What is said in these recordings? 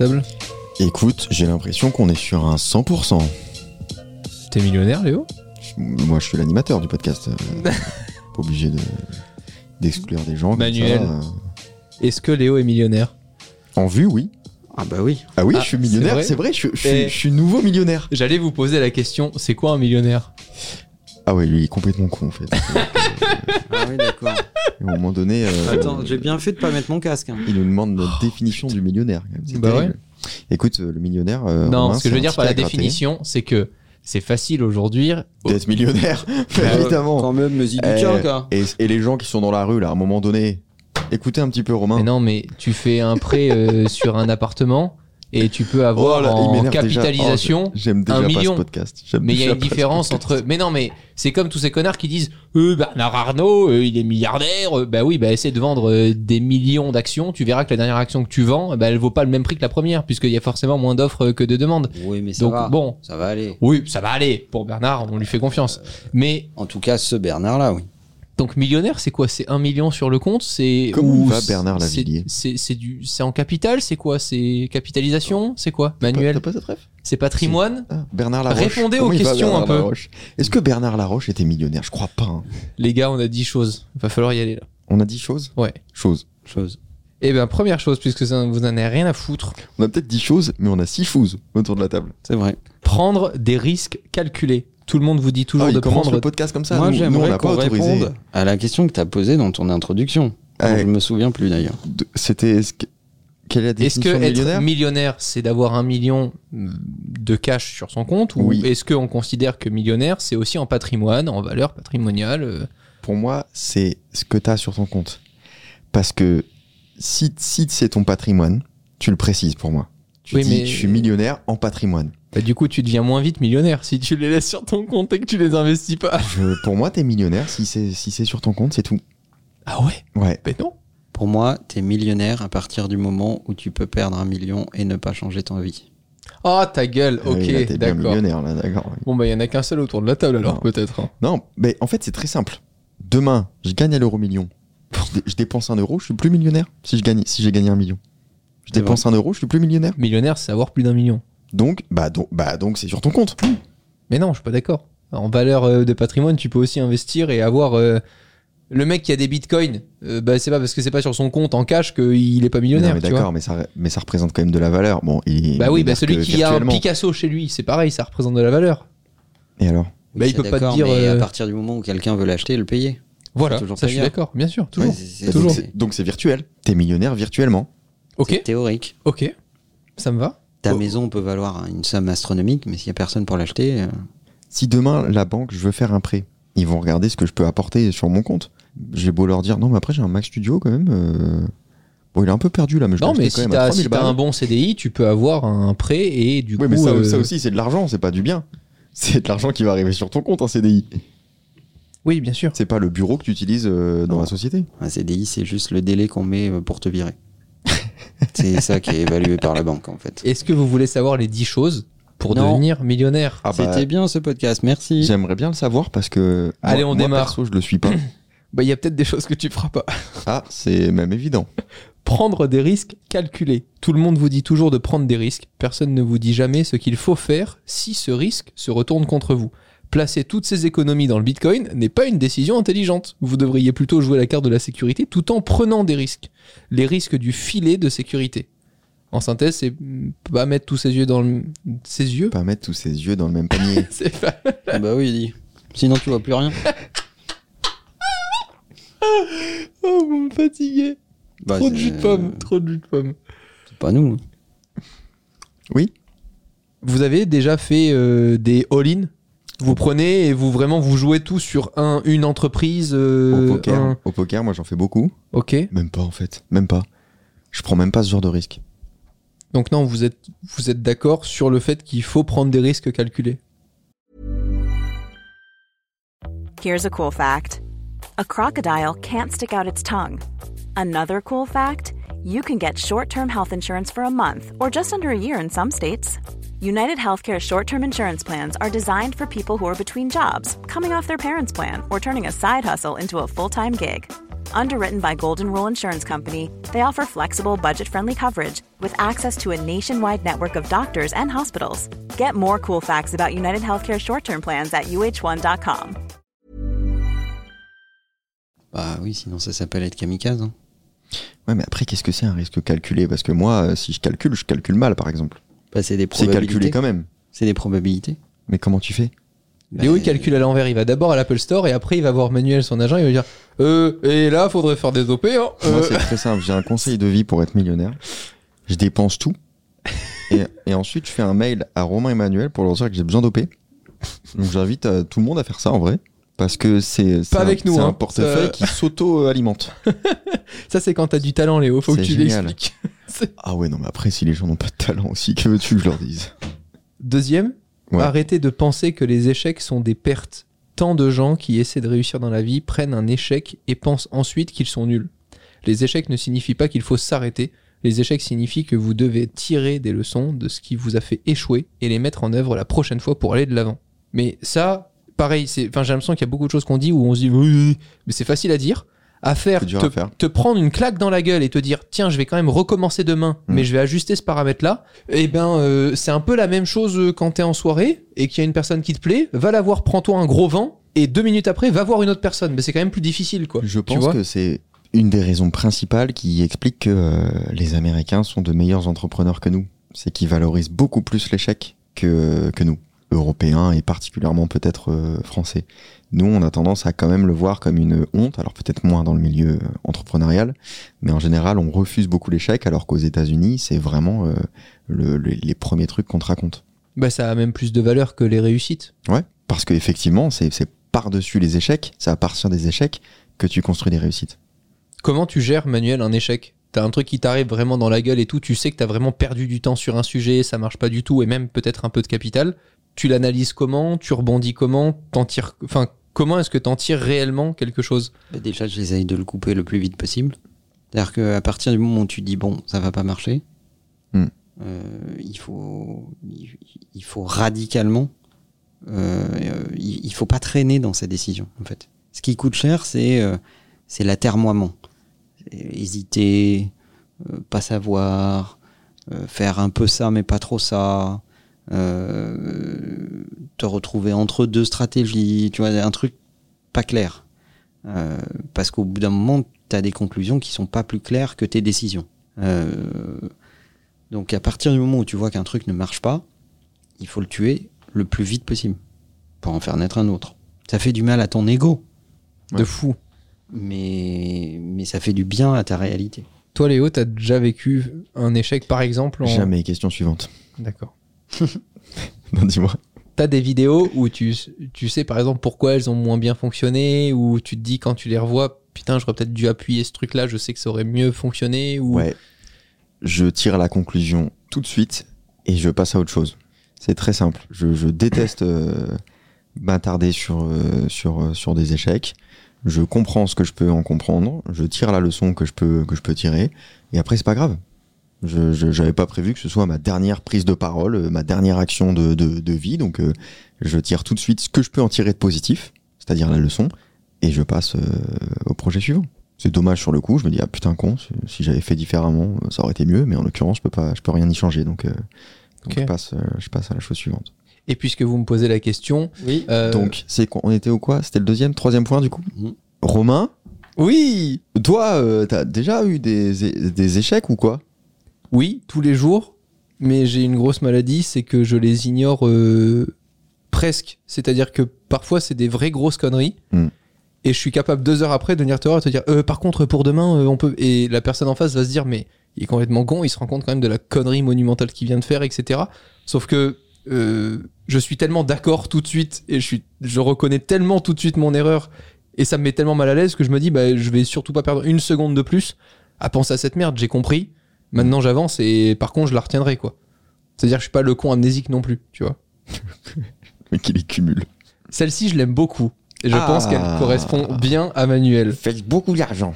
table Écoute, j'ai l'impression qu'on est sur un 100%. T'es millionnaire, Léo? Moi, je suis l'animateur du podcast. euh, pas obligé de d'exclure des gens. comme Manuel. ça, euh. Est-ce que Léo est millionnaire? En vue, oui. Ah bah oui. Ah oui, Ah, je suis c'est millionnaire. vrai C'est vrai, je, suis- je suis- Et- je suis nouveau millionnaire. J'allais vous poser la question, c'est quoi un millionnaire? Ah ouais, lui, il est complètement con en fait. Ah oui, d'accord. À un moment donné, euh, Attends, j'ai bien fait de pas mettre mon casque. hein. il nous demande notre définition du millionnaire. quand même. C'est Bah terrible. Écoute, euh, le millionnaire. euh, Non, Romain, ce que je veux dire par la définition, c'est que c'est facile aujourd'hui. D'être millionnaire, évidemment. Quand même, musique Eh, du quoi. Et, et les gens qui sont dans la rue, là, à un moment donné, écoutez un petit peu Romain. Mais non, mais tu fais un prêt euh, sur un appartement et tu peux avoir Oh là, en déjà. capitalisation. Oh, déjà un pas million. ce podcast. J'aime mais il y a une différence entre. Mais non, mais c'est comme tous ces connards qui disent euh, Bernard Arnault, euh, il est milliardaire. Euh, bah oui, bah essaie de vendre euh, des millions d'actions. Tu verras que la dernière action que tu vends, bah, elle vaut pas le même prix que la première, puisqu'il y a forcément moins d'offres euh, que de demandes. Oui, mais ça Donc va. bon, Ça va aller. oui, ça va aller. Pour Bernard, on lui fait confiance. Mais En tout cas, ce Bernard-là, oui. Donc millionnaire, c'est quoi? C'est un million sur le compte? C'est Comment va, Bernard Lavillier? C'est c'est du, c'est en capital? C'est quoi? C'est capitalisation? C'est quoi? Manuel? T'as pas cette ref? C'est patrimoine? Ah, Bernard Laroche. Répondez Comment aux questions un peu. Est-ce que Bernard Laroche était millionnaire? Je crois pas. hein. Les gars, on a 10 choses. Va falloir y aller là. On a dit choses? Ouais. Choses. Chose. Eh bien, première chose, puisque ça, vous n'en avez rien à foutre, On a peut-être dit choses, mais on a six choses autour de la table. C'est vrai. prendre des risques calculés. Tout le monde vous dit toujours Ah, de prendre. le podcast comme ça. Moi, nous, nous, on j'aimerais n'a pas qu'on réponde à la question que tu as posée dans ton introduction. Ah, Je me souviens plus d'ailleurs. C'était. est-ce que- Quelle est la Est-ce que définition être millionnaire? millionnaire, c'est d'avoir un million de cash sur son compte Ou Oui. est-ce qu'on considère que millionnaire, c'est aussi en patrimoine, en valeur patrimoniale euh, Pour moi, c'est ce que tu as sur ton compte. Parce que si, si c'est ton patrimoine, tu le précises pour moi. Tu Oui, dis, mais- je suis millionnaire en patrimoine. Bah, Du coup, tu deviens moins vite millionnaire si tu les laisses sur ton compte et que tu les investis pas. Je- pour moi, t'es millionnaire si c'est si c'est sur ton compte, c'est tout. Ah ouais? Ouais. Ben non. Pour moi, t'es millionnaire à partir du moment où tu peux perdre un million et ne pas changer ton vie. Oh, ta gueule, Ah oui, là, ok, t'es bien d'accord. millionnaire, là, d'accord. Bon, bah, il y en a qu'un seul autour de la table alors, Non. peut-être. hein. Non, mais en fait, c'est très simple. Demain, je gagne à l'euro million. Je, dé- je dépense un euro, je suis plus millionnaire si je gagne, si j'ai gagné un million. Je C'est dépense un euro, je suis plus millionnaire. Millionnaire, c'est avoir plus d'un million. Donc, bah, donc, bah, donc c'est sur ton compte. Mais non, je suis pas d'accord. En valeur euh, de patrimoine, tu peux aussi investir et avoir. euh, le mec qui a des bitcoins, euh, bah, c'est pas parce que c'est pas sur son compte en cash qu'il est pas millionnaire. Non, mais tu vois. d'accord, mais ça, mais ça représente quand même de la valeur. Bon, il Bah oui, bah celui qui a un virtuellement. Picasso chez lui, c'est pareil, ça représente de la valeur. Et alors? Bah, il peut pas te dire, Mais euh, à partir du moment où quelqu'un veut l'acheter, le payer. Voilà, toujours ça je suis payeur. d'accord, bien sûr, toujours. Ouais, c'est- c'est- toujours. Donc, c'est- Donc c'est virtuel. T'es millionnaire virtuellement. Ok, C'est théorique. ok, ça me va. Ta Oh. maison peut valoir une somme astronomique, mais s'il y a personne pour l'acheter, euh, Si demain la banque, je veux faire un prêt, ils vont regarder ce que je peux apporter sur mon compte. J'ai beau leur dire non, mais après j'ai un Mac Studio quand même. euh, Bon, il est un peu perdu là, mais je Non, mais si quand même à t'as 3000 si un bon CDI, tu peux avoir un prêt et du Oui, coup. mais ça, euh, ça aussi, c'est de l'argent, c'est pas du bien. C'est de l'argent qui va arriver sur ton compte, un CDI. Oui, bien sûr. C'est pas le bureau que tu utilises dans Non. la société. un CDI, c'est juste le délai qu'on met pour te virer. c'est ça qui est évalué par la banque, en fait. Est-ce que vous voulez savoir les 10 choses pour Non. devenir millionnaire Ah bah, C'était bien ce podcast, merci. J'aimerais bien le savoir parce que. Allez, moi- on moi, démarre. perso, je le suis pas. Bah, il y a peut-être des choses que tu feras pas. ah, c'est même évident. Prendre des risques calculés. Tout le monde vous dit toujours de prendre des risques. Personne ne vous dit jamais ce qu'il faut faire si ce risque se retourne contre vous. Placer toutes ces économies dans le Bitcoin n'est pas une décision intelligente. Vous devriez plutôt jouer la carte de la sécurité tout en prenant des risques. Les risques du filet de sécurité. En synthèse, c'est pas mettre tous ses yeux dans le... ses yeux? Pas mettre tous ses yeux dans le même panier. C'est pas... Ah bah oui, dis. Sinon, tu vois plus rien. Oh, vous me fatiguez. Bah, Trop de jus de pomme. Trop de jus de pomme. C'est pas nous. Oui. Vous avez déjà fait euh, des all-in? Vous prenez et vous vraiment vous jouez tout sur un, une entreprise euh, Au poker, un- au poker, moi j'en fais beaucoup. Ok. Même pas en fait, même pas. Je prends même pas ce genre de risque. Donc non, vous êtes, vous êtes d'accord sur le fait qu'il faut prendre des risques calculés. Here's a cool fact a crocodile can't stick out its tongue. Another cool fact you can get short term health insurance for a month or just under a year in some states. United Healthcare short term insurance plans are designed for people who are between jobs, coming off their parents' plan, or turning a side hustle into a full time gig. Underwritten by Golden Rule Insurance Company, they offer flexible, budget friendly coverage with access to a nationwide network of doctors and hospitals. Get more cool facts about United Healthcare short term plans at uh1.com. Bah oui, sinon ça s'appelle être kamikaze. hein. Ouais, mais après, qu'est-ce que c'est un risque calculé Parce que moi, euh, si je calcule, je calcule mal, par exemple. Bah, c'est des C'est calculé quand même. C'est des probabilités. Mais comment tu fais Léo, il calcule à l'envers. Il va d'abord à l'Apple Store et après, il va voir Manuel, son agent. Il va dire Euh, et là, faudrait faire des OP. Hein. Moi, Euh, c'est très simple. J'ai un conseil de vie pour être millionnaire. Je dépense tout. Et, et ensuite, je fais un mail à Romain Emmanuel pour leur dire que j'ai besoin d'OP. Donc, j'invite euh, tout le monde à faire ça en vrai. Parce que c'est Pas un, avec nous, c'est hein. un portefeuille Ça- qui s'auto-alimente. Ça, c'est quand t'as du talent, Léo. Faut que tu l'expliques. Ah ouais, non, mais après, si les gens n'ont pas de talent aussi, que veux-tu que je leur dise? Deuxième, Ouais. arrêtez de penser que les échecs sont des pertes. Tant de gens qui essaient de réussir dans la vie prennent un échec et pensent ensuite qu'ils sont nuls. Les échecs ne signifient pas qu'il faut s'arrêter. Les échecs signifient que vous devez tirer des leçons de ce qui vous a fait échouer et les mettre en œuvre la prochaine fois pour aller de l'avant. Mais ça, pareil, c'est, enfin, j'ai l'impression qu'il y a beaucoup de choses qu'on dit où on se dit oui, oui, oui. mais c'est facile à dire. À faire, te, à faire. te prendre une claque dans la gueule et te dire tiens, je vais quand même recommencer demain, Mm. mais je vais ajuster ce paramètre-là. Eh ben, euh, c'est un peu la même chose euh, quand t'es en soirée et qu'il y a une personne qui te plaît, va la voir, prends-toi un gros vent et deux minutes après, va voir une autre personne. Mais c'est quand même plus difficile, quoi. Je pense que c'est une des raisons principales qui explique que euh, les Américains sont de meilleurs entrepreneurs que nous. C'est qu'ils valorisent beaucoup plus l'échec que, que nous, Européens et particulièrement peut-être euh, Français. Nous, on a tendance à quand même le voir comme une honte, alors peut-être moins dans le milieu euh, entrepreneurial, mais en général, on refuse beaucoup l'échec, alors qu'aux États-Unis, c'est vraiment euh, le- le- les premiers trucs qu'on te raconte. Bah, ça a même plus de valeur que les réussites. Ouais, parce qu'effectivement, c'est c'est par-dessus les échecs, c'est à partir des échecs que tu construis des réussites. Comment tu gères, Manuel, un échec? T'as un truc qui t'arrive vraiment dans la gueule et tout, tu sais que t'as vraiment perdu du temps sur un sujet, ça marche pas du tout, et même peut-être un peu de capital. Tu l'analyses comment Tu rebondis comment T'en tires... Enfin, comment est-ce que t'en tires réellement quelque chose? Bah, déjà, j'essaye de le couper le plus vite possible. C'est-à-dire qu'à partir du moment où tu dis bon, ça va pas marcher, Hmm. euh, il faut, il, faut radicalement, euh, il, il faut pas traîner dans ces décisions en fait. Ce qui coûte cher, c'est euh, c'est l'atermoiement, hésiter, euh, pas savoir, euh, faire un peu ça mais pas trop ça, euh, te retrouver entre deux stratégies, tu vois, un truc pas clair. Euh, parce qu'au bout d'un moment, tu as des conclusions qui sont pas plus claires que tes décisions. Euh, donc à partir du moment où tu vois qu'un truc ne marche pas, il faut le tuer le plus vite possible pour en faire naître un autre. Ça fait du mal à ton ego, De Ouais. fou. mais, mais ça fait du bien à ta réalité. Toi, Léo, t'as déjà vécu un échec, par exemple en... Jamais. Question suivante. D'accord. Non, dis-moi. T'as des vidéos où tu, tu sais, par exemple, pourquoi elles ont moins bien fonctionné, ou tu te dis quand tu les revois, putain, j'aurais peut-être dû appuyer ce truc-là, je sais que ça aurait mieux fonctionné, ou... Ouais. Je tire la conclusion tout de suite et je passe à autre chose. C'est très simple. Je, je déteste euh, m'attarder sur, euh, sur, euh, sur des échecs. Je comprends ce que je peux en comprendre. Je tire la leçon que je peux, que je peux tirer. Et après, c'est pas grave. Je j'avais pas prévu que ce soit ma dernière prise de parole, euh, ma dernière action de, de, de vie. Donc, euh, je tire tout de suite ce que je peux en tirer de positif, c'est-à-dire la leçon, et je passe euh, au projet suivant. C'est dommage sur le coup. Je me dis ah putain con, si, j'avais fait différemment, ça aurait été mieux. Mais en l'occurrence, je peux pas, je peux rien y changer. Donc, euh, je passe, euh, je passe à la chose suivante. Et puisque vous me posez la question... Oui. euh, Donc, c'est on était au quoi? C'était le deuxième, troisième point du coup? Mhm. Romain, Oui toi, euh, t'as déjà eu des, des échecs ou quoi? Oui, tous les jours, mais j'ai une grosse maladie, c'est que je les ignore euh, presque. C'est-à-dire que parfois, c'est des vraies grosses conneries. Hmm. Et je suis capable deux heures après de venir te voir et te dire euh, par contre pour demain euh, on peut et la personne en face va se dire mais il est complètement con il se rend compte quand même de la connerie monumentale qu'il vient de faire etc sauf que euh, je suis tellement d'accord tout de suite et je suis je reconnais tellement tout de suite mon erreur et ça me met tellement mal à l'aise que je me dis bah je vais surtout pas perdre une seconde de plus à penser à cette merde j'ai compris maintenant j'avance et par contre je la retiendrai quoi c'est à dire que je suis pas le con amnésique non plus tu vois Mais qui les cumule. celle-ci je l'aime beaucoup et je Ah. pense qu'elle correspond bien à Manuel Faites beaucoup d'argent.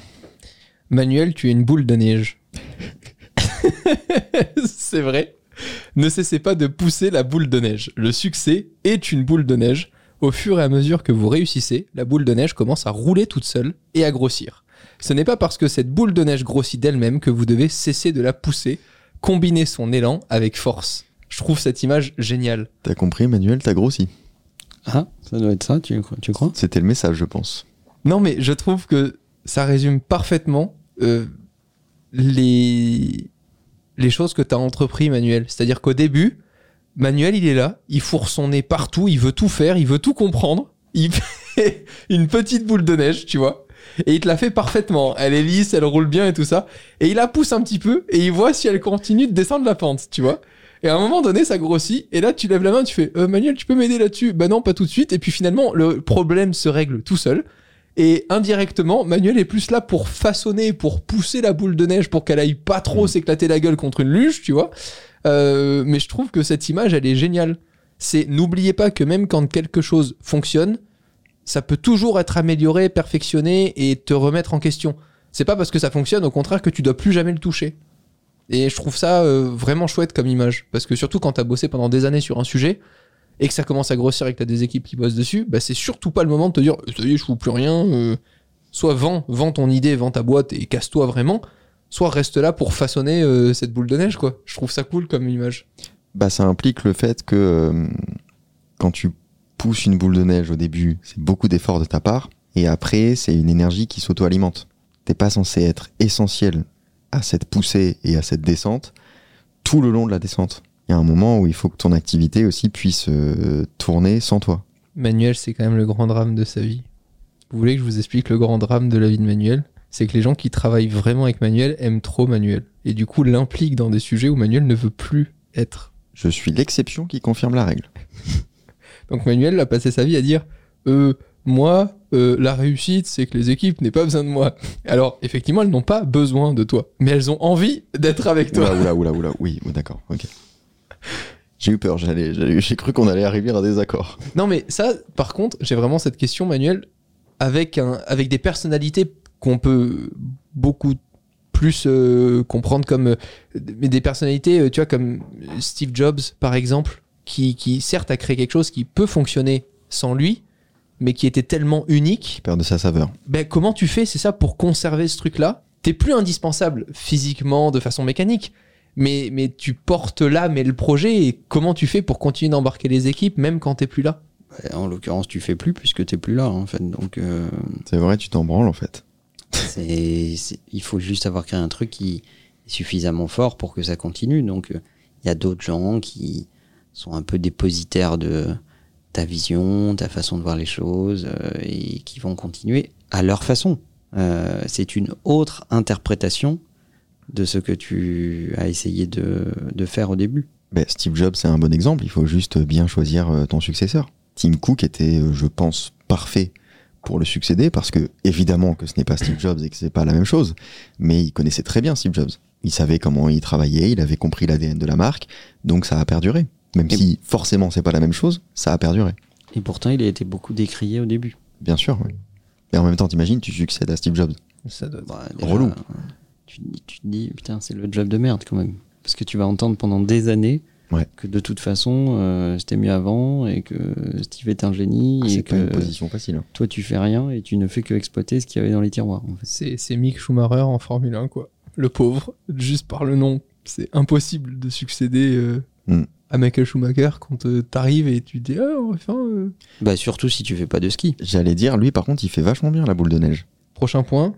Manuel, tu es une boule de neige. C'est vrai. Ne cessez pas de pousser la boule de neige. Le succès est une boule de neige. Au fur et à mesure que vous réussissez, la boule de neige commence à rouler toute seule et à grossir. Ce n'est pas parce que cette boule de neige grossit d'elle-même que vous devez cesser de la pousser. Combinez son élan avec force. Je trouve cette image géniale. T'as compris, Manuel, t'as grossi. Ah, ça doit être ça, tu, tu crois? C'était le message, je pense. Non, mais je trouve que ça résume parfaitement euh, les, les choses que tu as entrepris, Manuel. C'est-à-dire qu'au début, Manuel, il est là, il fourre son nez partout, il veut tout faire, il veut tout comprendre. Il fait une petite boule de neige, tu vois. Et il te la fait parfaitement. Elle est lisse, elle roule bien et tout ça. Et il la pousse un petit peu et il voit si elle continue de descendre la pente, tu vois. Et à un moment donné, ça grossit. Et là, tu lèves la main, tu fais euh, Manuel, tu peux m'aider là-dessus? Bah non, pas tout de suite. Et puis finalement, le problème se règle tout seul. Et indirectement, Manuel est plus là pour façonner, pour pousser la boule de neige pour qu'elle aille pas trop s'éclater la gueule contre une luge, tu vois. Euh, mais je trouve que cette image, elle est géniale. C'est n'oubliez pas que même quand quelque chose fonctionne, ça peut toujours être amélioré, perfectionné et te remettre en question. C'est pas parce que ça fonctionne, au contraire, que tu dois plus jamais le toucher. Et je trouve ça euh, vraiment chouette comme image. Parce que surtout quand t'as bossé pendant des années sur un sujet, et que ça commence à grossir et que t'as des équipes qui bossent dessus, bah c'est surtout pas le moment de te dire ça y est, je fous plus rien. euh, soit vends, vends ton idée, vends ta boîte et casse-toi vraiment. Soit reste là pour façonner euh, cette boule de neige, quoi. Je trouve ça cool comme image. Bah, ça implique le fait que euh, quand tu pousses une boule de neige au début, c'est beaucoup d'efforts de ta part, et après, c'est une énergie qui s'auto-alimente. T'es pas censé être essentiel à cette poussée et à cette descente tout le long de la descente. Il y a un moment où il faut que ton activité aussi puisse euh, tourner sans toi. Manuel, c'est quand même le grand drame de sa vie. Vous voulez que je vous explique le grand drame de la vie de Manuel? C'est que les gens qui travaillent vraiment avec Manuel aiment trop Manuel. Et du coup, l'impliquent dans des sujets où Manuel ne veut plus être. Je suis l'exception qui confirme la règle. Donc Manuel a passé sa vie à dire euh, moi, euh, la réussite, c'est que les équipes n'aient pas besoin de moi. Alors, effectivement, elles n'ont pas besoin de toi, mais elles ont envie d'être avec toi. Oula, oula, oula. Oui, oh, d'accord, ok. J'ai eu peur, j'ai cru qu'on allait arriver à des accords. Non, mais ça, par contre, j'ai vraiment cette question, Manuel, avec, un, avec des personnalités qu'on peut beaucoup plus euh, comprendre comme euh, mais des personnalités, tu vois, comme Steve Jobs, par exemple, qui, qui certes a créé quelque chose qui peut fonctionner sans lui, mais qui était tellement unique Qui perd de sa saveur. ben, comment tu fais, c'est ça, pour conserver ce truc-là? T'es plus indispensable physiquement, de façon mécanique, mais, mais tu portes l'âme et le projet, et comment tu fais pour continuer d'embarquer les équipes, même quand t'es plus là? Ouais, En l'occurrence, tu fais plus puisque t'es plus là, en fait. Donc, euh, C'est vrai, tu t'en branles en fait. c'est, il faut juste avoir créé un truc qui est suffisamment fort pour que ça continue. Donc, euh, il y a d'autres gens qui sont un peu dépositaires de ta vision, ta façon de voir les choses, euh, et qui vont continuer à leur façon. Euh, c'est une autre interprétation de ce que tu as essayé de, faire au début. Steve Jobs, c'est un bon exemple. Il faut juste bien choisir euh, ton successeur. Tim Cook était, je pense, parfait pour le succéder parce que, évidemment, que ce n'est pas Steve Jobs et que c'est pas la même chose, mais il connaissait très bien Steve Jobs. Il savait comment il travaillait, il avait compris l'ADN de la marque, donc ça a perduré. Même Et- si forcément c'est pas la même chose, ça a perduré. Et pourtant, il a été beaucoup décrié au début. Bien sûr, oui. Et en même temps, t'imagines, tu succèdes à Steve Jobs. Ça doit Bah, Relou. Tu, te dis- tu te dis, putain, c'est le job de merde quand même. Parce que tu vas entendre pendant des années Ouais. que de toute façon, euh, c'était mieux avant et que Steve est un génie Ah, c'est pas une que position facile. hein. toi, tu fais rien et tu ne fais que exploiter ce qu'il y avait dans les tiroirs. En fait. C'est c'est Mick Schumacher en Formule 1, quoi. Le pauvre, juste par le nom. C'est impossible de succéder euh, Mm. À Michael Schumacher quand euh, t'arrives et tu te dis, ah, enfin, euh, Bah, surtout si tu fais pas de ski. J'allais dire, lui, par contre, il fait vachement bien la boule de neige. Prochain point.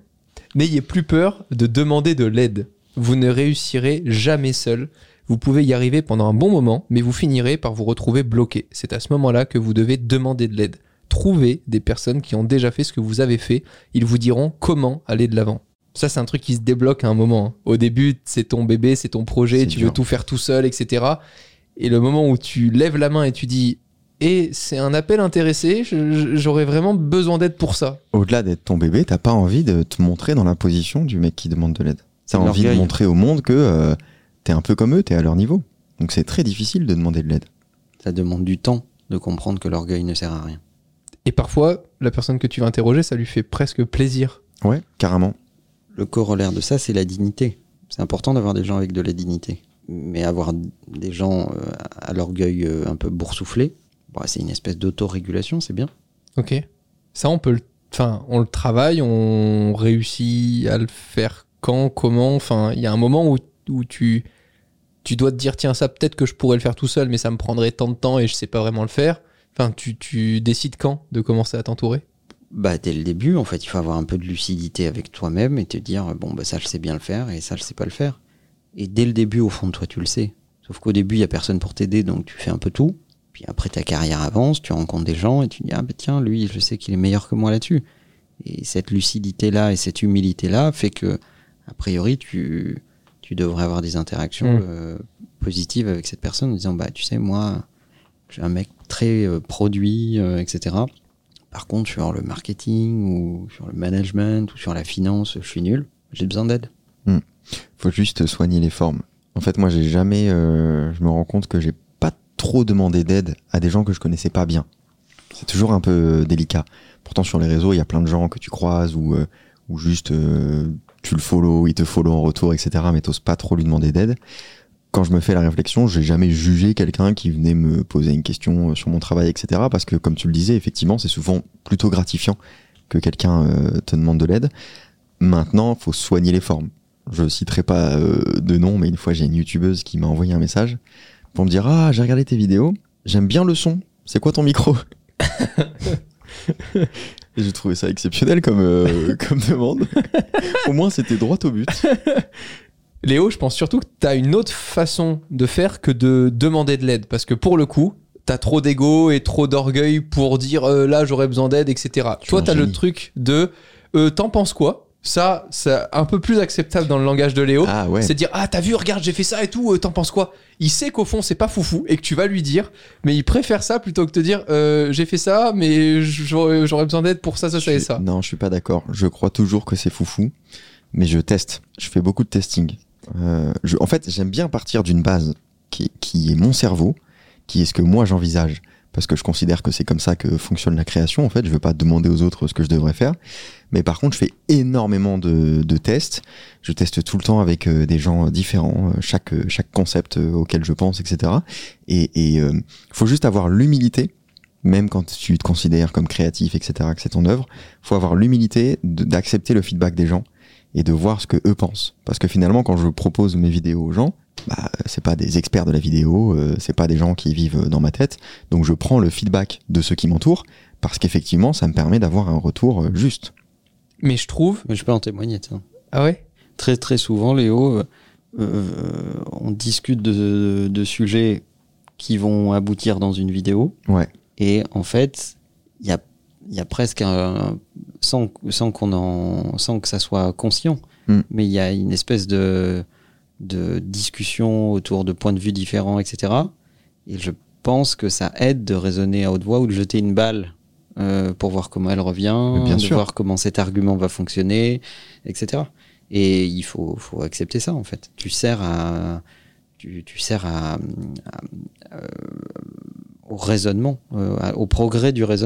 N'ayez plus peur de demander de l'aide. Vous ne réussirez jamais seul. Vous pouvez y arriver pendant un bon moment, mais vous finirez par vous retrouver bloqué. C'est à ce moment-là que vous devez demander de l'aide. Trouvez des personnes qui ont déjà fait ce que vous avez fait. Ils vous diront comment aller de l'avant. Ça, c'est un truc qui se débloque à un moment. hein. Au début, c'est ton bébé, c'est ton projet, tu dur. veux tout faire tout seul, etc. Et le moment où tu lèves la main et tu dis Et c'est un appel intéressé, j'aurais vraiment besoin d'aide pour ça. Au-delà d'être ton bébé, t'as pas envie de te montrer dans la position du mec qui demande de l'aide. T'as envie de montrer au monde que euh, t'es un peu comme eux, t'es à leur niveau. Donc c'est très difficile de demander de l'aide. Ça demande du temps de comprendre que l'orgueil ne sert à rien. Et parfois, la personne que tu vas interroger, ça lui fait presque plaisir. Ouais, carrément. Le corollaire de ça, c'est la dignité. C'est important d'avoir des gens avec de la dignité. Mais avoir des gens euh, à l'orgueil euh, un peu boursouflé, bah, c'est une espèce d'autorégulation, c'est bien. Ok. Ça, on peut le enfin, on le travaille, on réussit à le faire quand, comment. Enfin, il y a un moment où, où tu, tu dois te dire, tiens, ça peut-être que je pourrais le faire tout seul, mais ça me prendrait tant de temps et je sais pas vraiment le faire. Enfin, tu, tu décides quand de commencer à t'entourer? Bah, dès le début, en fait, il faut avoir un peu de lucidité avec toi-même et te dire, bon, bah, ça, je sais bien le faire et ça, je sais pas le faire. Et dès le début, au fond de toi, tu le sais. Sauf qu'au début, il y a personne pour t'aider, donc tu fais un peu tout. Puis après, ta carrière avance, tu rencontres des gens et tu dis, ah, bah, tiens, lui, je sais qu'il est meilleur que moi là-dessus. Et cette lucidité-là et cette humilité-là fait que, a priori, tu, tu devrais avoir des interactions Mm. euh, positives avec cette personne en disant, bah, tu sais, moi, suis un mec très euh, produit, euh, etc. Par contre, sur le marketing ou sur le management ou sur la finance, je suis nul. J'ai besoin d'aide. Faut juste soigner les formes. En fait, moi, j'ai jamais. euh, je me rends compte que j'ai pas trop demandé d'aide à des gens que je connaissais pas bien. C'est toujours un peu euh, délicat. Pourtant, sur les réseaux, il y a plein de gens que tu croises ou, euh, ou juste euh, tu le follow, il te follow en retour, etc. Mais t'oses pas trop lui demander d'aide. Quand je me fais la réflexion, j'ai jamais jugé quelqu'un qui venait me poser une question euh, sur mon travail, etc. Parce que, comme tu le disais, effectivement, c'est souvent plutôt gratifiant que quelqu'un euh, te demande de l'aide. Maintenant, faut soigner les formes. Je citerai pas euh, de nom, mais une fois j'ai une youtubeuse qui m'a envoyé un message pour me dire Ah, j'ai regardé tes vidéos, j'aime bien le son, c'est quoi ton micro? Et j'ai trouvé ça exceptionnel comme, euh, comme demande. Au moins, c'était droit au but. Léo, je pense surtout que tu as une autre façon de faire que de demander de l'aide. Parce que pour le coup, tu as trop d'ego et trop d'orgueil pour dire euh, là, j'aurais besoin d'aide, etc. Toi, un tu as le truc de euh, t'en penses quoi Ça, c'est un peu plus acceptable dans le langage de Léo. Ah ouais. C'est dire ah t'as vu regarde j'ai fait ça et tout euh, t'en penses quoi? Il sait qu'au fond c'est pas foufou et que tu vas lui dire mais il préfère ça plutôt que te dire euh, j'ai fait ça mais j'aurais j'aurais besoin d'aide pour ça ça ça et ça. Non, je suis pas d'accord. Je crois toujours que c'est foufou, mais je teste. Je fais beaucoup de testing. Euh, je- en fait, j'aime bien partir d'une base qui, qui est mon cerveau, qui est ce que moi j'envisage, parce que je considère que c'est comme ça que fonctionne la création. En fait, je veux pas demander aux autres ce que je devrais faire, mais par contre, je fais énormément de, de tests. Je teste tout le temps avec euh, des gens différents, euh, chaque chaque concept euh, auquel je pense, etc. Et il euh, faut juste avoir l'humilité même quand tu te considères comme créatif, etc., que c'est ton œuvre, faut avoir l'humilité d'accepter le feedback des gens et de voir ce que eux pensent. Parce que finalement, quand je propose mes vidéos aux gens, bah, c'est pas des experts de la vidéo, euh, c'est pas des gens qui vivent dans ma tête. Donc je prends le feedback de ceux qui m'entourent parce qu'effectivement, ça me permet d'avoir un retour euh, juste. Mais je trouve Mais je peux en témoigner. tiens. ah ouais? Très très souvent, Léo, euh, euh, on discute de, de sujets qui vont aboutir dans une vidéo. Ouais. Et en fait, il y a, il y a presque un, sans, sans qu'on en, sans que ça soit conscient, Mm. mais il y a une espèce de, de discussion autour de points de vue différents, etc. Et je pense que ça aide de raisonner à haute voix ou de jeter une balle euh, pour voir comment elle revient, bien de sûr. voir comment cet argument va fonctionner, etc. Et il faut, faut accepter ça en fait. Tu sers à, tu, tu sers à, à- euh, au raisonnement, euh, au progrès du raisonnement.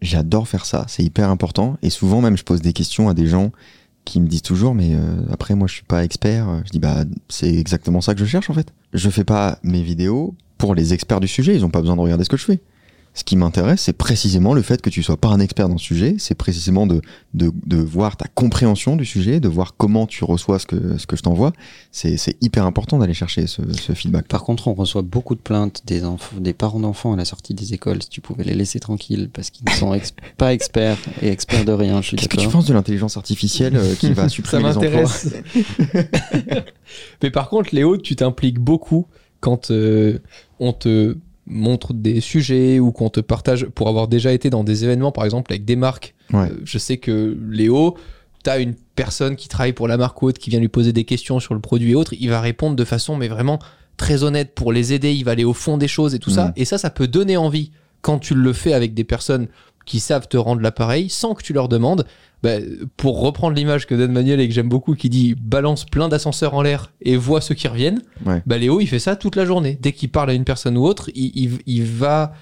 J'adore faire ça, c'est hyper important. Et souvent même, je pose des questions à des gens qui me disent toujours, mais euh, après moi je suis pas expert. Je dis bah c'est exactement ça que je cherche en fait. Je fais pas mes vidéos pour les experts du sujet, ils ont pas besoin de regarder ce que je fais. Ce qui m'intéresse, c'est précisément le fait que tu sois pas un expert dans ce sujet, c'est précisément de, de, de voir ta compréhension du sujet, de voir comment tu reçois ce que, ce que je t'envoie. C'est c'est hyper important d'aller chercher ce, ce feedback. Par contre, on reçoit beaucoup de plaintes des, enfants, des parents d'enfants à la sortie des écoles. Si tu pouvais les laisser tranquilles parce qu'ils ne sont ex- pas experts et experts de rien, je suis Qu'est-ce que tu penses de l'intelligence artificielle euh, qui va Ça supprimer les emplois m'intéresse. Mais par contre, Léo, tu t'impliques beaucoup quand euh, on te montre des sujets ou qu'on te partage pour avoir déjà été dans des événements, par exemple, avec des marques. Ouais. Euh, je sais que Léo, tu as une personne qui travaille pour la marque ou autre qui vient lui poser des questions sur le produit et autres. Il va répondre de façon, mais vraiment très honnête pour les aider, il va aller au fond des choses et tout ça. Mm. Et ça, ça peut donner envie quand tu le fais avec des personnes qui savent te rendre l'appareil sans que tu leur demandes. Bah, pour reprendre l'image que donne Manuel et que j'aime beaucoup, qui dit balance plein d'ascenseurs en l'air et vois ceux qui reviennent. Ouais. Bah, Léo, il fait ça toute la journée. Dès qu'il parle à une personne ou autre, il, il- il va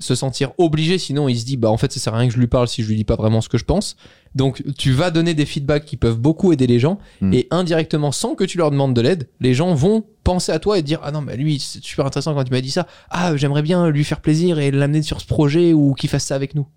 se sentir obligé, sinon il se dit bah en fait ça sert à rien que je lui parle si je lui dis pas vraiment ce que je pense. Donc tu vas donner des feedbacks qui peuvent beaucoup aider les gens Mm. et indirectement sans que tu leur demandes de l'aide, les gens vont penser à toi et dire ah non mais lui c'est super intéressant quand il m'a dit ça. Ah j'aimerais bien lui faire plaisir et l'amener sur ce projet ou qu'il fasse ça avec nous.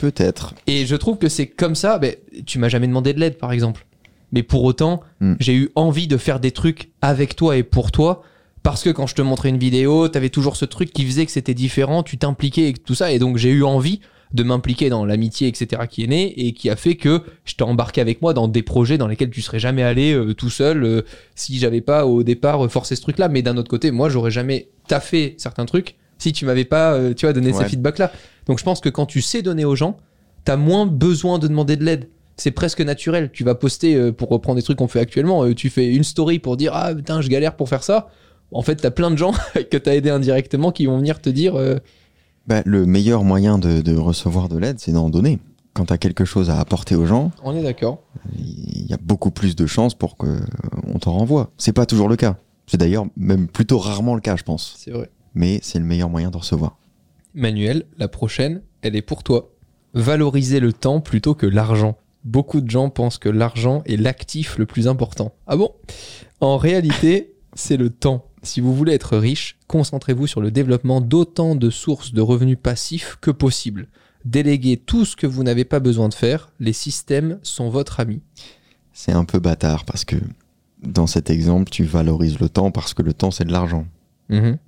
Peut-être. Et je trouve que c'est comme ça. Ben, tu m'as jamais demandé de l'aide, par exemple. Mais pour autant, Mm. j'ai eu envie de faire des trucs avec toi et pour toi. Parce que quand je te montrais une vidéo, t'avais toujours ce truc qui faisait que c'était différent, tu t'impliquais et tout ça. Et donc j'ai eu envie de m'impliquer dans l'amitié, etc., qui est née et qui a fait que je t'ai embarqué avec moi dans des projets dans lesquels tu serais jamais allé euh, tout seul euh, si j'avais pas au départ euh, forcé ce truc-là. Mais d'un autre côté, moi, j'aurais jamais taffé certains trucs si tu m'avais pas, euh, tu vois, donné ces Ouais. feedbacks-là. Donc je pense que quand tu sais donner aux gens, t'as moins besoin de demander de l'aide. C'est presque naturel. Tu vas poster, euh, pour reprendre des trucs qu'on fait actuellement, euh, tu fais une story pour dire Ah putain, je galère pour faire ça. En fait, t'as plein de gens que t'as aidé indirectement qui vont venir te dire Bah, le meilleur moyen de, de recevoir de l'aide, c'est d'en donner. Quand tu as quelque chose à apporter aux gens, On est d'accord. il y a beaucoup plus de chances pour que on t'en renvoie. C'est pas toujours le cas. C'est d'ailleurs même plutôt rarement le cas, je pense. C'est vrai. Mais c'est le meilleur moyen de recevoir. Manuel, la prochaine, elle est pour toi. Valoriser le temps plutôt que l'argent. Beaucoup de gens pensent que l'argent est l'actif le plus important. Ah bon? En réalité, c'est le temps. Si vous voulez être riche, concentrez-vous sur le développement d'autant de sources de revenus passifs que possible. Déléguez tout ce que vous n'avez pas besoin de faire. Les systèmes sont votre ami. C'est un peu bâtard parce que dans cet exemple, tu valorises le temps parce que le temps, c'est de l'argent. Mhm.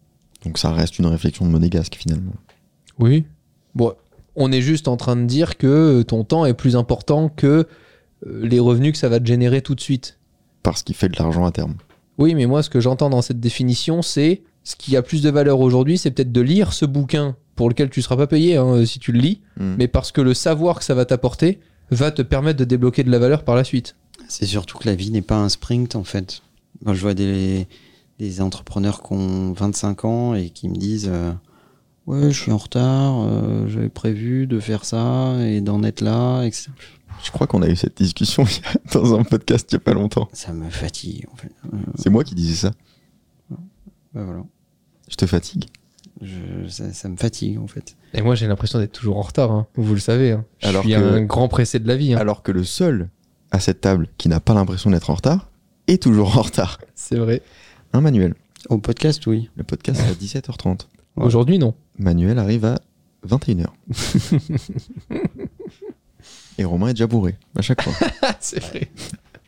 Donc ça reste une réflexion de monégasque finalement. Oui. Bon, on est juste en train de dire que ton temps est plus important que euh, les revenus que ça va te générer tout de suite. Parce qu'il fait de l'argent à terme. Oui, mais moi, ce que j'entends dans cette définition, c'est ce qui a plus de valeur aujourd'hui, c'est peut-être de lire ce bouquin pour lequel tu seras pas payé hein, si tu le lis, Mm. mais parce que le savoir que ça va t'apporter va te permettre de débloquer de la valeur par la suite. C'est surtout que la vie n'est pas un sprint en fait. Quand je vois des, des entrepreneurs qui ont 25 ans et qui me disent euh, Ouais, je suis en retard, euh, j'avais prévu de faire ça et d'en être là, etc. Je crois qu'on a eu cette discussion dans un podcast il y a pas longtemps. Ça me fatigue en fait. Euh, C'est moi qui disais ça. bah voilà. Je te fatigue. Je- ça, ça me fatigue en fait. Et moi, j'ai l'impression d'être toujours en retard, hein. vous le savez. hein. Je Alors suis que- un grand pressé de la vie. hein. Alors que le seul à cette table qui n'a pas l'impression d'être en retard est toujours en retard. C'est vrai. Hein, Manuel Au podcast, oui. Le podcast est à 17h30. Ouais. Aujourd'hui, non. Manuel arrive à 21h. Et Romain est déjà bourré, à chaque fois. c'est vrai.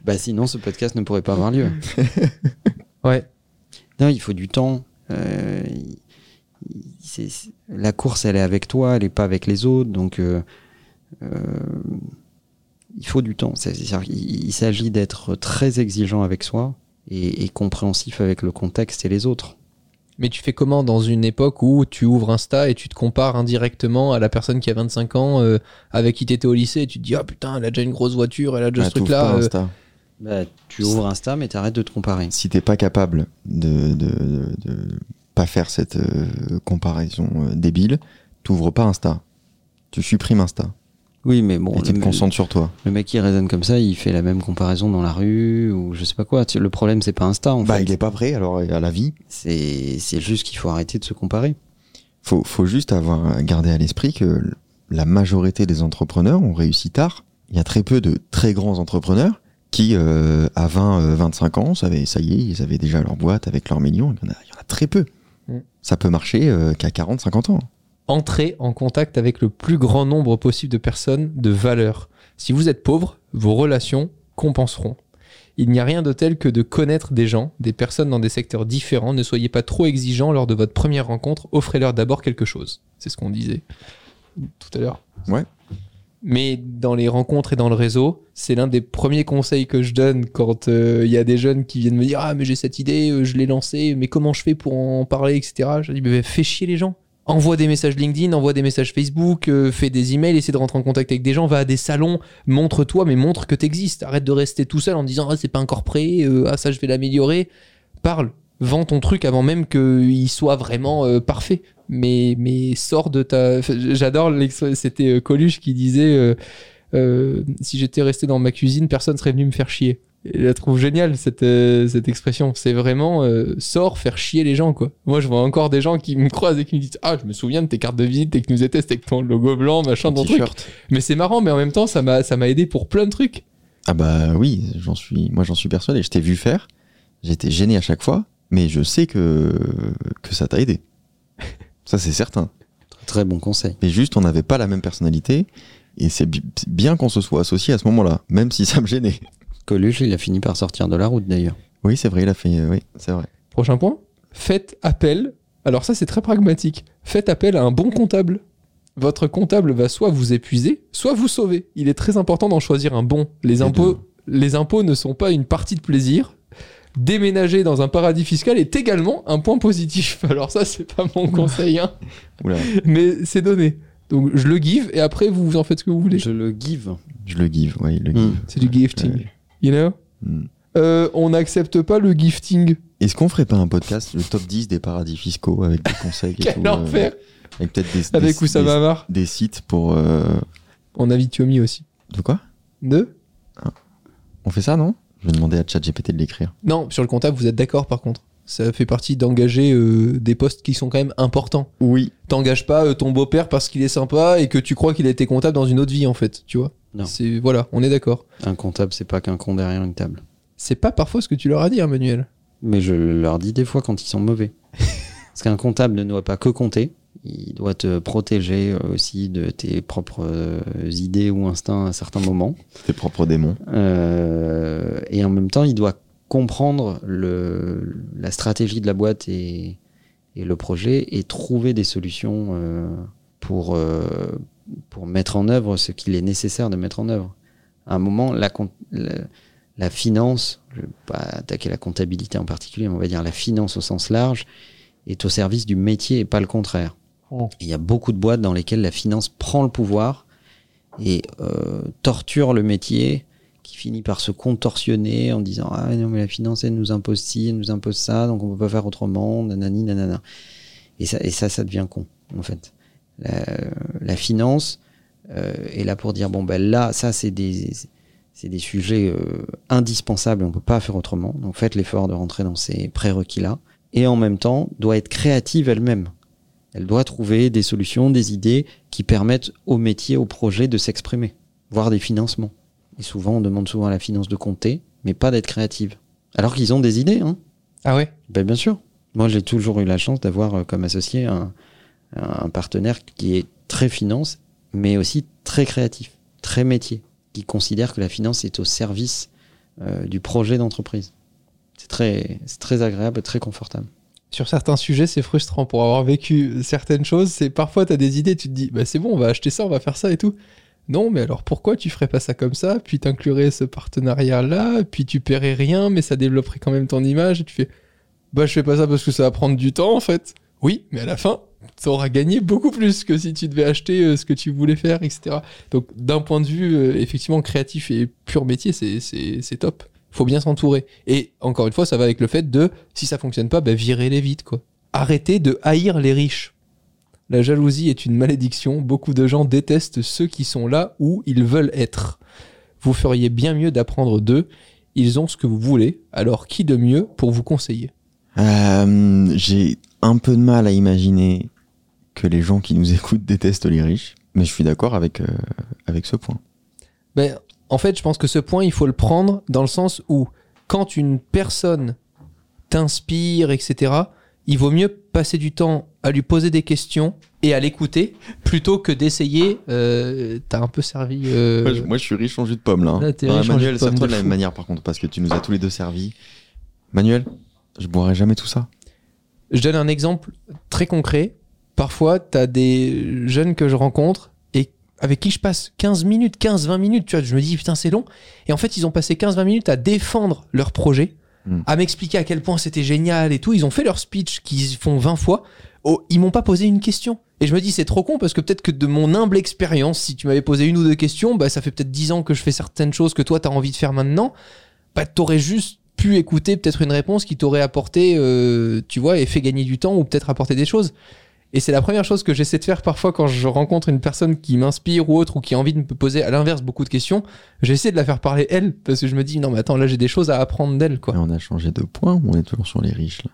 Bah sinon, ce podcast ne pourrait pas avoir lieu. Ouais. Non, il faut du temps. Euh, c'est- la course, elle est avec toi, elle n'est pas avec les autres. Donc, euh, euh, il faut du temps. Il s'agit d'être très exigeant avec soi et, et compréhensif avec le contexte et les autres. Mais tu fais comment dans une époque où tu ouvres Insta et tu te compares indirectement à la personne qui a 25 ans euh, avec qui t'étais au lycée et tu te dis ah putain elle a déjà une grosse voiture elle a déjà Bah, ce truc là Insta. Bah, tu ouvres Insta, mais t'arrêtes de te comparer. Si t'es pas capable de, de, de- de pas faire cette euh, comparaison euh, débile, t'ouvres pas Insta. Tu supprimes Insta. Oui, mais bon, et tu le, te concentres sur toi. le mec qui raisonne comme ça, il fait la même comparaison dans la rue ou je sais pas quoi. Le problème, c'est pas Insta en Bah, fait. il est pas prêt alors à la vie. C'est c'est juste qu'il faut arrêter de se comparer. Faut, faut juste avoir gardé à l'esprit que la majorité des entrepreneurs ont réussi tard. Il y a très peu de très grands entrepreneurs qui, euh, à 20, euh, 25 ans, savaient, ça y est, ils avaient déjà leur boîte avec leurs millions. Il y en a, il y en a très peu. Mm. Ça peut marcher euh, qu'à 40, 50 ans. Entrez en contact avec le plus grand nombre possible de personnes de valeur. Si vous êtes pauvre, vos relations compenseront. Il n'y a rien de tel que de connaître des gens, des personnes dans des secteurs différents. Ne soyez pas trop exigeants lors de votre première rencontre. Offrez-leur d'abord quelque chose. C'est ce qu'on disait tout à l'heure. Ouais. Mais dans les rencontres et dans le réseau, c'est l'un des premiers conseils que je donne quand euh, il y a des jeunes qui viennent me dire Ah, mais j'ai cette idée, euh, je l'ai lancée, mais comment je fais pour en parler, etc. Je dis Mais fais chier les gens. Envoie des messages LinkedIn, envoie des messages Facebook, euh, fais des emails, essaie de rentrer en contact avec des gens, va à des salons, montre-toi, mais montre que t'existes. Arrête de rester tout seul en disant Ah, c'est pas encore prêt, euh, ah, ça, je vais l'améliorer. Parle, vends ton truc avant même qu'il soit vraiment euh, parfait. Mais, mais sors de ta. J'adore, c'était euh, Coluche qui disait Si j'étais resté dans ma cuisine, personne serait venu me faire chier. Je la trouve géniale cette, euh, cette expression. C'est vraiment euh, sors faire chier les gens quoi. Moi je vois encore des gens qui me croisent et qui me disent Ah, je me souviens de tes cartes de visite et que nous étais avec ton logo blanc, machin, ton truc. Mais c'est marrant, mais en même temps ça m'a ça m'a aidé pour plein de trucs. Ah bah oui, j'en suis, moi j'en suis persuadé. Je t'ai vu faire, j'étais gêné à chaque fois, mais je sais que que ça t'a aidé. Ça c'est certain. Très bon conseil. Mais juste, on n'avait pas la même personnalité, et c'est bi- c'est bien qu'on se soit associé à ce moment-là, même si ça me gênait. Coluche, il a fini par sortir de la route d'ailleurs. Oui, c'est vrai, il a fait, oui, c'est vrai. Prochain point. Faites appel. Alors ça, c'est très pragmatique. Faites appel à un bon comptable. Votre comptable va soit vous épuiser, soit vous sauver. Il est très important d'en choisir un bon. Les impôts, les impôts ne sont pas une partie de plaisir. Déménager dans un paradis fiscal est également un point positif. Alors ça, c'est pas mon conseil, hein, Oula, mais c'est donné. Donc je le give et après vous, vous en faites ce que vous voulez. Je le give. je le give, oui, le Mm. give. C'est du gifting. You know? Mm. Euh, On n'accepte pas le gifting. Est-ce qu'on ferait pas un podcast, le top 10 des paradis fiscaux, avec des conseils et Quel tout, euh, enfer Avec peut-être des, Avec des, sites pour... euh, On invite Yomi aussi. De quoi? De? On fait ça, non? Je vais demander à ChatGPT de l'écrire. Non, sur le comptable, vous êtes d'accord par contre. Ça fait partie d'engager euh, des postes qui sont quand même importants. Oui. T'engages pas euh, ton beau-père parce qu'il est sympa et que tu crois qu'il a été comptable dans une autre vie en fait, tu vois. Non. C'est voilà, on est d'accord. Un comptable, c'est pas qu'un con derrière une table. C'est pas parfois ce que tu leur as dit, hein, Manuel. Mais je leur dis des fois quand ils sont mauvais. Parce qu'un comptable ne doit pas que compter, il doit te protéger euh, aussi de tes propres euh, idées ou instincts à certains moments. Tes propres démons. Euh, et en même temps, il doit comprendre le, la stratégie de la boîte et, et le projet et trouver des solutions euh, pour, euh, pour mettre en œuvre ce qu'il est nécessaire de mettre en œuvre. À un moment, la, com- la, la finance, je ne vais pas attaquer la comptabilité en particulier, mais on va dire la finance au sens large, est au service du métier et pas le contraire. Oh. Il y a beaucoup de boîtes dans lesquelles la finance prend le pouvoir et euh, torture le métier qui finit par se contorsionner en disant ah non mais la finance elle nous impose ci, elle nous impose ça, donc on peut pas faire autrement, nanani nanana. Et ça et ça ça devient con en fait. La, la finance euh, est là pour dire bon ben là ça c'est des c'est des sujets euh, indispensables, on peut pas faire autrement. Donc faites l'effort de rentrer dans ces prérequis là et en même temps doit être créative elle-même. Elle doit trouver des solutions, des idées qui permettent au métier, au projet de s'exprimer, voire des financements. Et souvent, on demande souvent à la finance de compter, mais pas d'être créative. Alors qu'ils ont des idées, hein. Ah ouais? Ben, bien sûr. Moi, j'ai toujours eu la chance d'avoir euh, comme associé un, un partenaire qui est très finance, mais aussi très créatif, très métier, qui considère que la finance est au service euh, du projet d'entreprise. C'est très, très agréable, très confortable. Sur certains sujets, c'est frustrant pour avoir vécu certaines choses. C'est parfois t'as des idées, tu te dis bah c'est bon, on va acheter ça, on va faire ça et tout. Non, mais alors pourquoi tu ferais pas ça comme ça? Puis t'inclurais ce partenariat là, puis tu paierais rien, mais ça développerait quand même ton image. Et tu fais bah je fais pas ça parce que ça va prendre du temps en fait. Oui, mais à la fin, t'auras gagné beaucoup plus que si tu devais acheter euh, ce que tu voulais faire, etc. Donc d'un point de vue euh, effectivement créatif et pur métier, c'est top. Faut bien s'entourer. Et encore une fois, ça va avec le fait de si ça fonctionne pas, bah virez-les vite quoi. Arrêtez de haïr les riches. La jalousie est une malédiction. Beaucoup de gens détestent ceux qui sont là où ils veulent être. Vous feriez bien mieux d'apprendre d'eux. Ils ont ce que vous voulez. Alors qui de mieux pour vous conseiller? Euh, J'ai un peu de mal à imaginer que les gens qui nous écoutent détestent les riches, mais je suis d'accord avec, euh, avec ce point. Ben, en fait, je pense que ce point, il faut le prendre dans le sens où quand une personne t'inspire, etc., il vaut mieux passer du temps à lui poser des questions et à l'écouter plutôt que d'essayer. Euh, T'as un peu servi. euh, Moi, je, moi, je suis riche en jus de pomme là. hein. Là, t'es Non, riche en jus Manuel, de serre-toi de de la même manière par contre, parce que tu nous as tous les deux servi. Manuel, je boirai jamais tout ça. Je donne un exemple très concret. Parfois, tu as des jeunes que je rencontre et avec qui je passe 15 minutes, 15-20 minutes. Tu vois, je me dis, putain, c'est long. Et en fait, ils ont passé 15-20 minutes à défendre leur projet, Mm. à m'expliquer à quel point c'était génial et tout. Ils ont fait leur speech qu'ils font 20 fois. Oh, ils m'ont pas posé une question. Et je me dis, c'est trop con parce que peut-être que de mon humble expérience, si tu m'avais posé une ou deux questions, bah, ça fait peut-être 10 ans que je fais certaines choses que toi, tu as envie de faire maintenant. Bah, t'aurais juste pu écouter peut-être une réponse qui t'aurait apporté, euh, tu vois, et fait gagner du temps ou peut-être apporter des choses. Et c'est la première chose que j'essaie de faire parfois quand je rencontre une personne qui m'inspire ou autre ou qui a envie de me poser à l'inverse beaucoup de questions. J'essaie de la faire parler elle parce que je me dis non mais attends là j'ai des choses à apprendre d'elle quoi. Et on a changé de point ou on est toujours sur les riches là?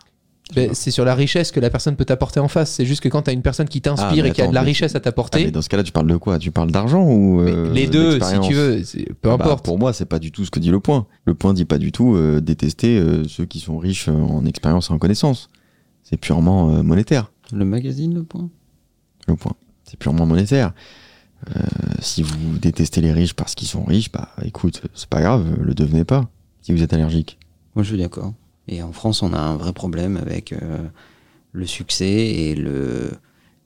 Ben, c'est sur la richesse que la personne peut t'apporter en face. C'est juste que quand t'as une personne qui Ah, t'inspire mais et qui a de la richesse à Ah, t'apporter, mais dans ce cas-là, tu parles de quoi? Tu parles d'argent ou euh, les deux si tu veux, peu Ah bah, importe. pour moi, c'est pas du tout ce que dit le point. Le point dit pas du tout euh, détester euh, ceux qui sont riches en expérience et en connaissance. C'est purement monétaire. Le magazine, le point? Le point. C'est purement monétaire. Euh, si vous détestez les riches parce qu'ils sont riches, bah écoute, c'est pas grave, le devenez pas. Si vous êtes allergique. Moi, je suis d'accord. Et en France, on a un vrai problème avec euh, le succès et le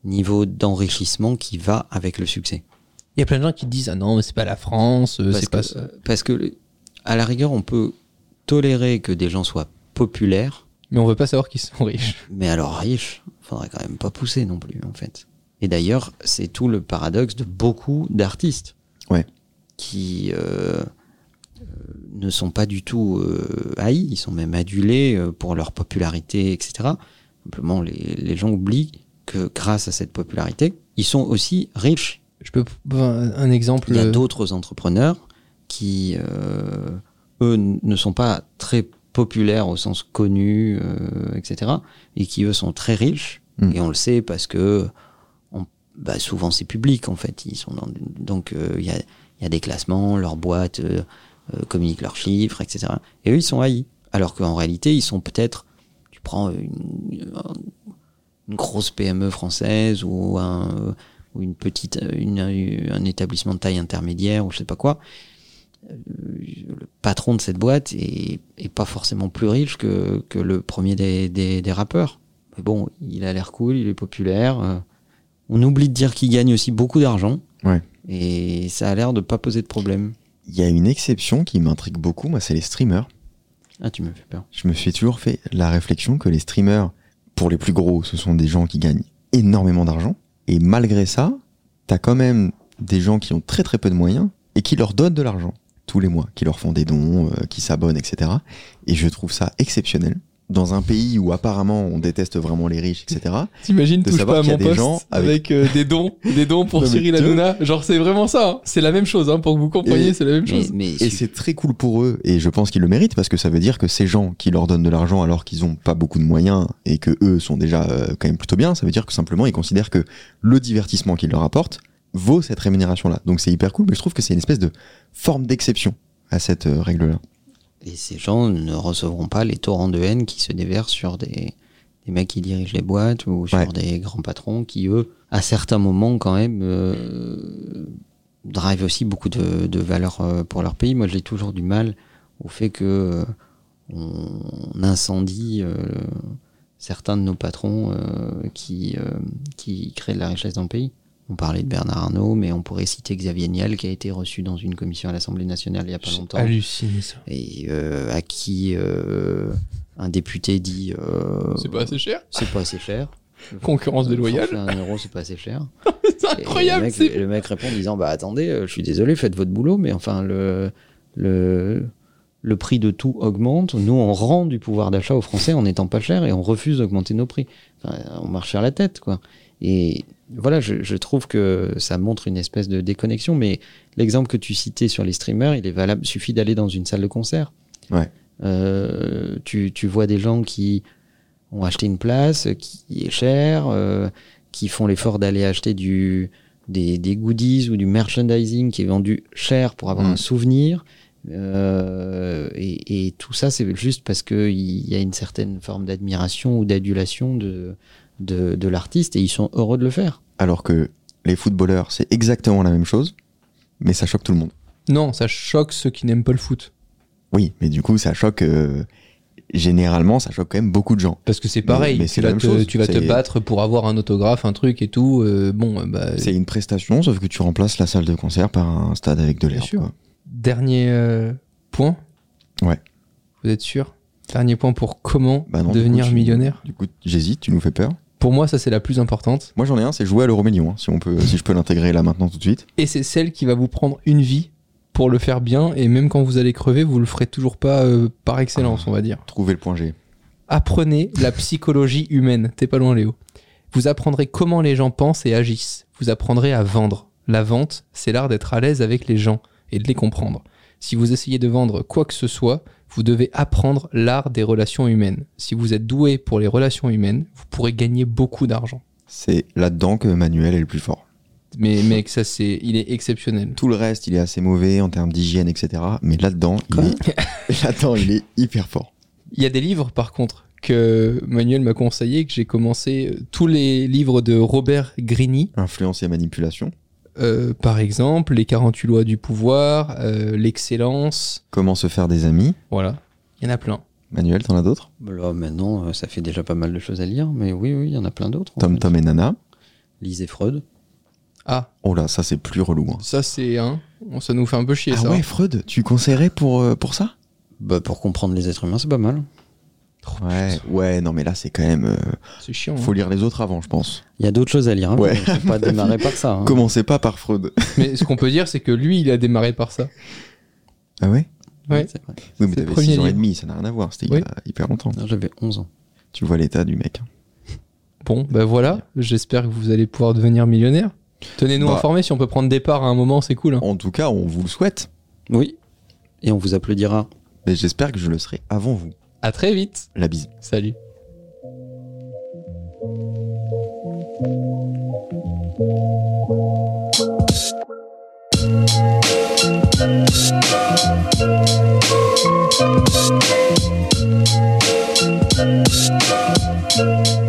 niveau d'enrichissement qui va avec le succès. Il y a plein de gens qui disent ah non mais c'est pas la France, euh, c'est pas ça. parce que, à la rigueur, on peut tolérer que des gens soient populaires, Mais on veut pas savoir qu'ils sont riches. mais alors riches, faudrait quand même pas pousser non plus, en fait. Et d'ailleurs, c'est tout le paradoxe de beaucoup d'artistes. Ouais. Qui euh, euh, ne sont pas du tout euh, haïs, ils sont même adulés pour leur popularité, etc. Simplement, les, les gens oublient que grâce à cette popularité, ils sont aussi riches. Je peux un, un exemple. Il y a d'autres entrepreneurs qui, euh, eux, ne sont pas très populaires au sens connu, euh, etc. Et qui, eux, sont très riches. Mm. Et on le sait parce que on- bah, souvent c'est public, en fait. Ils sont dans, donc, euh, il y, a, y a des classements, leurs boîtes euh, euh, communiquent leurs chiffres, etc. Et eux, ils sont haïs. Alors qu'en réalité, ils sont peut-être... Tu prends une, une grosse PME française ou un ou une petite une, un établissement de taille intermédiaire ou je sais pas quoi le patron de cette boîte est, est pas forcément plus riche que, que le premier des, des, des rappeurs mais bon il a l'air cool il est populaire euh. on oublie de dire qu'il gagne aussi beaucoup d'argent Ouais. et ça a l'air de pas poser de problème Il y a une exception qui m'intrigue beaucoup, moi, c'est les streamers. ah tu me fais peur Je me suis toujours fait la réflexion que les streamers, pour les plus gros, ce sont des gens qui gagnent énormément d'argent. Et malgré ça, t'as quand même des gens qui ont très très peu de moyens et qui leur donnent de l'argent tous les mois, qui leur font des dons, euh, qui s'abonnent, etc. Et je trouve ça exceptionnel. Dans un pays où apparemment on déteste vraiment les riches, etc. T'imagines, touche savoir pas à mon des poste gens avec, avec- euh, des dons, des dons pour Non, Cyril Hanouna. Genre c'est vraiment ça. hein. C'est la même chose hein, pour que vous compreniez, c'est la même mais, chose. mais Et c'est très cool pour eux, et je pense qu'ils le méritent, parce que ça veut dire que ces gens qui leur donnent de l'argent alors qu'ils ont pas beaucoup de moyens et que eux sont déjà euh, quand même plutôt bien, ça veut dire que simplement ils considèrent que le divertissement qu'ils leur apportent vaut cette rémunération-là. Donc c'est hyper cool, mais je trouve que c'est une espèce de forme d'exception à cette euh, règle-là. Et ces gens ne recevront pas les torrents de haine qui se déversent sur des, des mecs qui dirigent les boîtes ou sur Ouais. des grands patrons qui, eux, à certains moments, quand même, euh, drivent aussi beaucoup de, de valeur euh, pour leur pays. Moi, j'ai toujours du mal au fait que euh, on incendie euh, certains de nos patrons euh, qui, euh, qui créent de la richesse dans le pays. On parlait de Bernard Arnault, mais on pourrait citer Xavier Niel qui a été reçu dans une commission à l'Assemblée nationale il y a pas longtemps halluciné ça. et euh, à qui euh, un député dit euh, C'est pas assez cher? c'est pas assez cher. Concurrence déloyale. Un euro, c'est pas assez cher. C'est Et incroyable. Le mec, le mec répond en disant bah attendez, euh, je suis désolé, faites votre boulot, mais enfin le le le prix de tout augmente. Nous, on rend du pouvoir d'achat aux Français en n'étant pas cher et on refuse d'augmenter nos prix. Enfin, on marche sur la tête, quoi. Et voilà, je, je trouve que ça montre une espèce de déconnexion. Mais l'exemple que tu citais sur les streamers, il est valable. Suffit d'aller dans une salle de concert. Ouais. Euh, tu, tu vois des gens qui ont acheté une place qui est chère, euh, qui font l'effort d'aller acheter du, des, des goodies ou du merchandising qui est vendu cher pour avoir Mm. un souvenir. Euh, et, et tout ça, c'est juste parce qu'il y a une certaine forme d'admiration ou d'adulation de, de, de l'artiste et ils sont heureux de le faire. Alors que les footballeurs, c'est exactement la même chose, mais ça choque tout le monde. Non, ça choque ceux qui n'aiment pas le foot. Oui, mais du coup, ça choque. euh, généralement, ça choque quand même beaucoup de gens. Parce que c'est pareil. mais tu vas, même te, chose. tu vas te C'est- battre pour avoir un autographe, un truc et tout. euh, bon, euh, bah, C'est une prestation, sauf que tu remplaces la salle de concert par un stade avec de l'air. dernier euh, point. Ouais. Vous êtes sûr? Dernier point pour comment Bah non, du devenir coup, tu- millionnaire? Du coup, j'hésite, tu nous fais peur. Pour moi, ça c'est la plus importante. Moi, j'en ai un, c'est jouer à l'euro million, hein, si, on peut, si je peux l'intégrer là maintenant tout de suite. Et c'est celle qui va vous prendre une vie pour le faire bien, et même quand vous allez crever, vous le ferez toujours pas euh, par excellence, on va dire. Trouver le point G. Apprenez la psychologie humaine. T'es pas loin, Léo. Vous apprendrez comment les gens pensent et agissent. Vous apprendrez à vendre. La vente, c'est l'art d'être à l'aise avec les gens et de les comprendre. Si vous essayez de vendre quoi que ce soit, vous devez apprendre l'art des relations humaines. Si vous êtes doué pour les relations humaines, vous pourrez gagner beaucoup d'argent. C'est là-dedans que Manuel est le plus fort. Mais mec, ça c'est, il est exceptionnel. Tout le reste, il est assez mauvais en termes d'hygiène, etc. Mais là-dedans, il est... il est hyper fort. Il y a des livres par contre que Manuel m'a conseillé, que j'ai commencé tous les livres de Robert Greene, Influence et manipulation. Euh, par exemple, les 48 lois du pouvoir, euh, l'excellence, Comment se faire des amis. voilà. Il y en a plein. Manuel, t'en as d'autres? Là, maintenant, euh, ça fait déjà pas mal de choses à lire, mais oui, oui, il y en a plein d'autres. en Tom, fait. Tom et Nana. Lisez Freud. Ah, Oh là, ça c'est plus relou. hein. ça c'est un. ça nous fait un peu chier Ah ça. ouais, Freud, tu conseillerais pour, euh, pour ça? Bah, pour comprendre les êtres humains, c'est pas mal. Ouais, ouais, non mais là c'est quand même... euh, C'est chiant. faut hein. lire les autres avant, je pense. Il y a d'autres choses à lire. Hein. Ouais. Faut pas démarrer par ça. hein. Commencez pas par Freud. Mais ce qu'on peut dire, c'est que lui, il a démarré par ça. Ah ouais? Ouais. C'est vrai. Oui, mais t'avais premier 6 ans et demi, ça n'a rien à voir, c'était Oui. il y a hyper longtemps. J'avais 11 ans. Tu vois l'état du mec. Bon, ben voilà. J'espère que vous allez pouvoir devenir millionnaire. Tenez-nous Bah. informés si on peut prendre des parts à un moment, c'est cool. hein. En tout cas, on vous le souhaite, Oui. Et on vous applaudira. mais j'espère que je le serai avant vous. À très vite. La bise. Salut. Thank